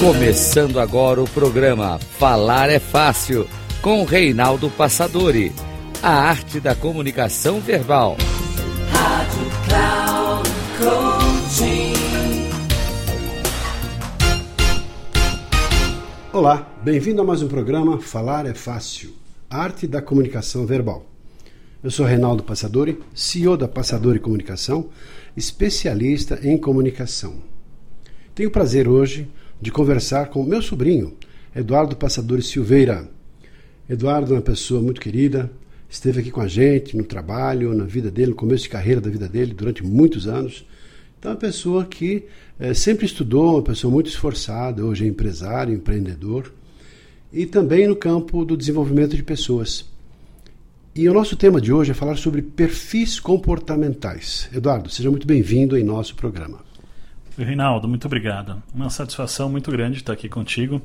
Começando agora o programa Falar é Fácil, com Reinaldo Passadori. A arte da comunicação verbal. Rádio Cloud Coaching. Olá, bem-vindo a mais um programa Falar é Fácil, a arte da comunicação verbal. Eu sou Reinaldo Passadori, CEO da Passadori Comunicação, especialista em comunicação. Tenho o prazer hoje de conversar com meu sobrinho, Eduardo Passadori Silveira. Eduardo é uma pessoa muito querida, esteve aqui com a gente no trabalho, na vida dele, no começo de carreira da vida dele, durante muitos anos. Então, é uma pessoa que é, sempre estudou, uma pessoa muito esforçada, hoje é empresário, empreendedor, e também no campo do desenvolvimento de pessoas. E o nosso tema de hoje é falar sobre perfis comportamentais. Eduardo, seja muito bem-vindo em nosso programa. Reinaldo, muito obrigado. Uma satisfação muito grande estar aqui contigo.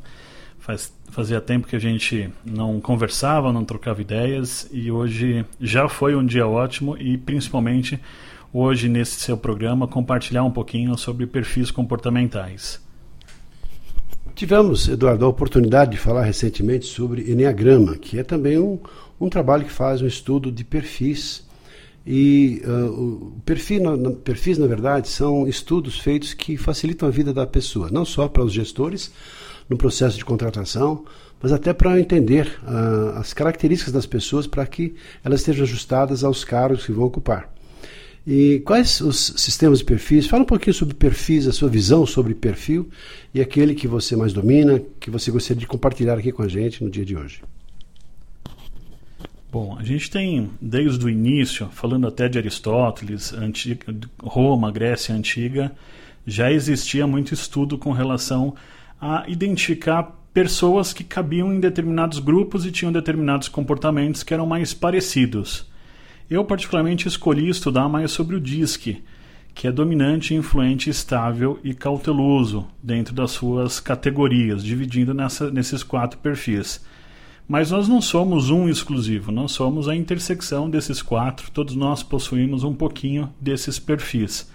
Faz, fazia tempo que a gente não conversava, não trocava ideias e hoje já foi um dia ótimo e principalmente hoje nesse seu programa compartilhar um pouquinho sobre perfis comportamentais. Tivemos, Eduardo, a oportunidade de falar recentemente sobre Enneagrama, que é também um, um trabalho que faz um estudo de perfis e uh, o perfil, na, perfis, na verdade, são estudos feitos que facilitam a vida da pessoa, não só para os gestores no processo de contratação, mas até para entender uh, as características das pessoas para que elas estejam ajustadas aos cargos que vão ocupar. E quais os sistemas de perfis? Fala um pouquinho sobre perfis, a sua visão sobre perfil e aquele que você mais domina, que você gostaria de compartilhar aqui com a gente no dia de hoje. Bom, a gente tem desde o início, falando até de Aristóteles, antiga, Roma, Grécia Antiga, já existia muito estudo com relação a identificar pessoas que cabiam em determinados grupos e tinham determinados comportamentos que eram mais parecidos. Eu, particularmente, escolhi estudar mais sobre o DISC, que é dominante, influente, estável e cauteloso dentro das suas categorias, dividindo nessa, nesses quatro perfis. Mas nós não somos um exclusivo, nós somos a intersecção desses quatro, todos nós possuímos um pouquinho desses perfis.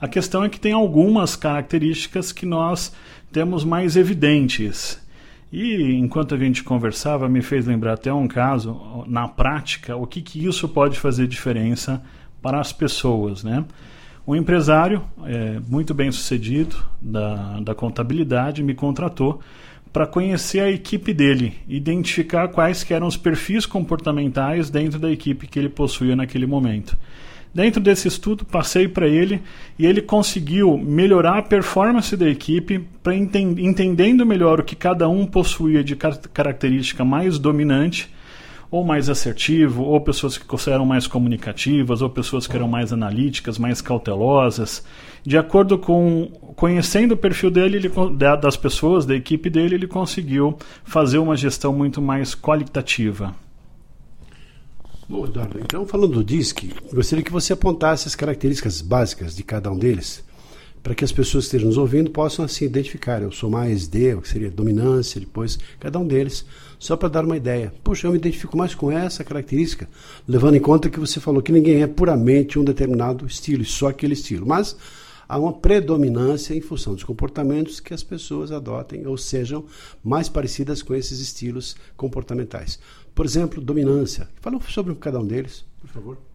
A questão é que tem algumas características que nós temos mais evidentes. E enquanto a gente conversava, me fez lembrar até um caso, na prática, o que, que isso pode fazer diferença para as pessoas, né? Um empresário é, muito bem sucedido da, da contabilidade me contratou para conhecer a equipe dele, identificar quais eram os perfis comportamentais dentro da equipe que ele possuía naquele momento. Dentro desse estudo, passei para ele e ele conseguiu melhorar a performance da equipe, entendendo melhor o que cada um possuía de característica mais dominante ou mais assertivo, ou pessoas que eram mais comunicativas, ou pessoas que eram mais analíticas, mais cautelosas. De acordo com conhecendo o perfil dele, ele, das pessoas, da equipe dele, ele conseguiu fazer uma gestão muito mais qualitativa. Bom, Eduardo, então falando do DISC, gostaria que você apontasse as características básicas de cada um deles para que as pessoas que estejam nos ouvindo possam assim identificar. Eu sou mais D, o que seria dominância, depois cada um deles, só para dar uma ideia. Puxa, eu me identifico mais com essa característica, levando em conta que você falou que ninguém é puramente um determinado estilo, só aquele estilo. Mas há uma predominância em função dos comportamentos que as pessoas adotem ou sejam mais parecidas com esses estilos comportamentais. Por exemplo, dominância. Fala sobre cada um deles, por favor.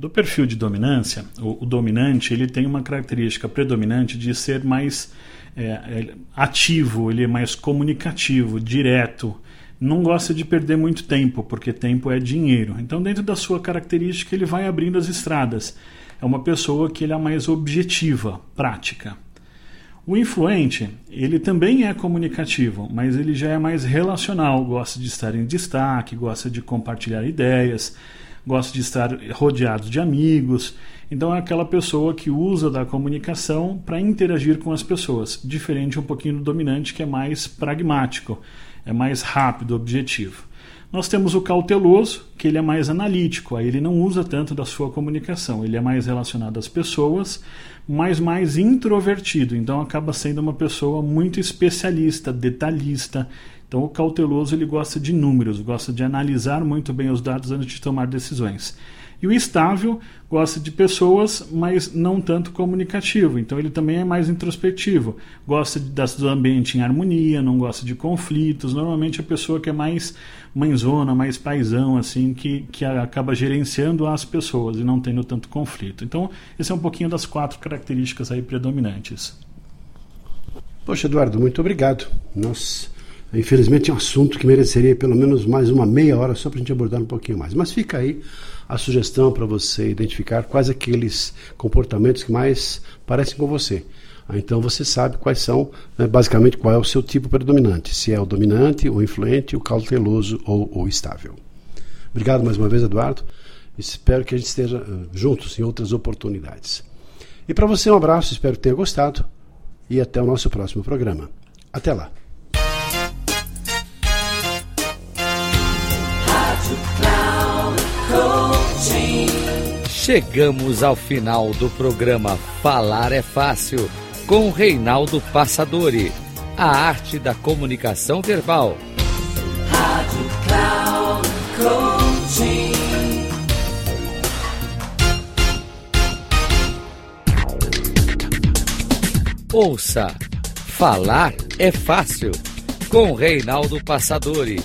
Do perfil de dominância, o, o, dominante ele tem uma característica predominante de ser mais é, é, ativo, ele é mais comunicativo, direto, não gosta de perder muito tempo, porque tempo é dinheiro. Então, dentro da sua característica, ele vai abrindo as estradas. É uma pessoa que ele é mais objetiva, prática. O influente, ele também é comunicativo, mas ele já é mais relacional, gosta de estar em destaque, gosta de compartilhar ideias, gosta de estar rodeado de amigos. Então é aquela pessoa que usa da comunicação para interagir com as pessoas, diferente um pouquinho do dominante que é mais pragmático, é mais rápido, objetivo. Nós temos o cauteloso, que ele é mais analítico, aí ele não usa tanto da sua comunicação, ele é mais relacionado às pessoas, mas mais introvertido, então acaba sendo uma pessoa muito especialista, detalhista, Então, o cauteloso ele gosta de números, gosta de analisar muito bem os dados antes de tomar decisões. E o estável gosta de pessoas, mas não tanto comunicativo. Então ele também é mais introspectivo. Gosta de, do ambiente em harmonia, não gosta de conflitos. Normalmente a pessoa que é mais mãezona, mais paisão, assim, que, que acaba gerenciando as pessoas e não tendo tanto conflito. Então, esse é um pouquinho das quatro características aí predominantes. Poxa, Eduardo, muito obrigado. Nossa, infelizmente é um assunto que mereceria pelo menos mais uma meia hora só para a gente abordar um pouquinho mais. Mas fica aí a sugestão para você identificar quais aqueles comportamentos que mais parecem com você. Ah, então você sabe quais são, né, basicamente, qual é o seu tipo predominante, se é o dominante, o influente, o cauteloso ou o estável. Obrigado mais uma vez, Eduardo. Espero que a gente esteja uh, juntos em outras oportunidades. E para você um abraço, espero que tenha gostado e até o nosso próximo programa. Até lá. Chegamos ao final do programa Falar é Fácil, com Reinaldo Passadori. A arte da comunicação verbal. Rádio Cloud. Ouça Falar é Fácil, com Reinaldo Passadori.